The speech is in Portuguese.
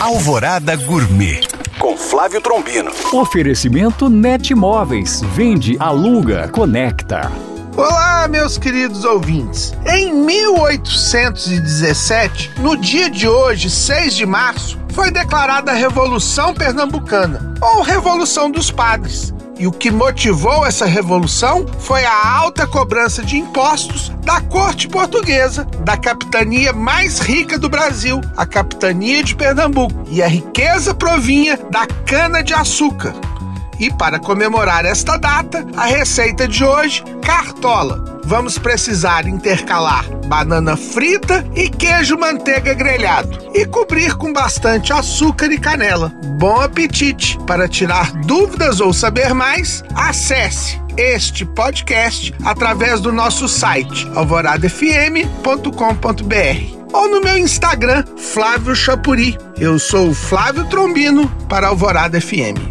Alvorada Gourmet com Flávio Trombino. Oferecimento Net Móveis. Vende, aluga, conecta. Olá, meus queridos ouvintes. Em 1817, no dia de hoje, 6 de março, foi declarada a Revolução Pernambucana, ou Revolução dos Padres. E o que motivou essa revolução foi a alta cobrança de impostos da corte portuguesa, da capitania mais rica do Brasil, a capitania de Pernambuco. E a riqueza provinha da cana-de-açúcar. E para comemorar esta data, a receita de hoje, cartola. Vamos precisar intercalar banana frita e queijo manteiga grelhado e cobrir com bastante açúcar e canela. Bom apetite! Para tirar dúvidas ou saber mais, acesse este podcast através do nosso site alvoradafm.com.br ou no meu Instagram, Flávio Chapuri. Eu sou o Flávio Trombino para Alvorada FM.